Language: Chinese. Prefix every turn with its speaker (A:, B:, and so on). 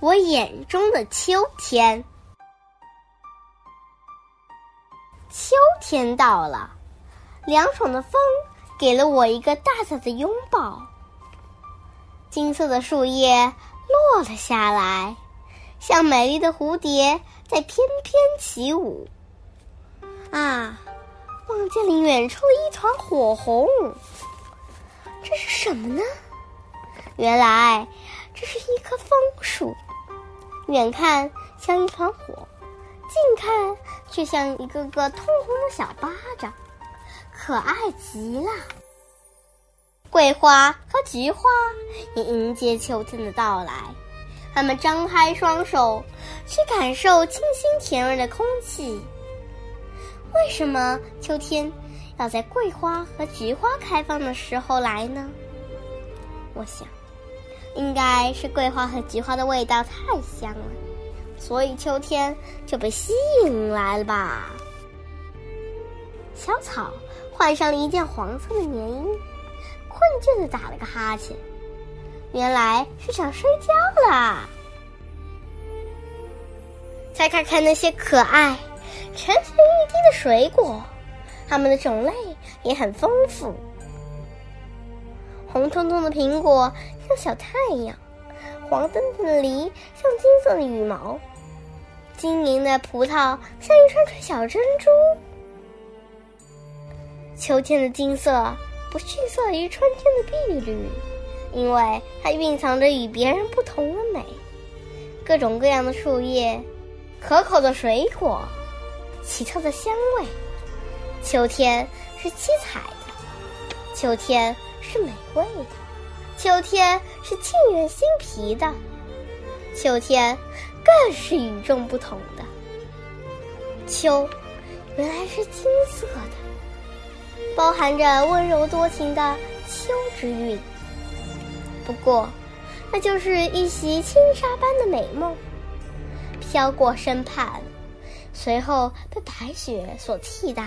A: 我眼中的秋天。秋天到了，凉爽的风给了我一个大大的拥抱。金色的树叶落了下来，像美丽的蝴蝶在翩翩起舞。啊，望见了远处的一团火红，这是什么呢？原来这是一棵枫树。远看像一团火，近看却像一个个通红的小巴掌，可爱极了。桂花和菊花也迎接秋天的到来，它们张开双手去感受清新甜润的空气。为什么秋天要在桂花和菊花开放的时候来呢？我想。应该是桂花和菊花的味道太香了，所以秋天就被吸引来了吧。小草换上了一件黄色的棉衣，困倦的打了个哈欠，原来是想睡觉啦。再看看那些可爱、沉沉欲滴的水果，它们的种类也很丰富。红彤彤的苹果像小太阳，黄澄澄的梨像金色的羽毛，晶莹的葡萄像一串串小珍珠。秋天的金色不逊色于春天的碧绿，因为它蕴藏着与别人不同的美。各种各样的树叶，可口的水果，奇特的香味。秋天是七彩的，秋天。是美味的，秋天是沁人心脾的，秋天更是与众不同的。秋，原来是金色的，包含着温柔多情的秋之韵。不过，那就是一袭轻纱般的美梦，飘过身畔，随后被白雪所替代。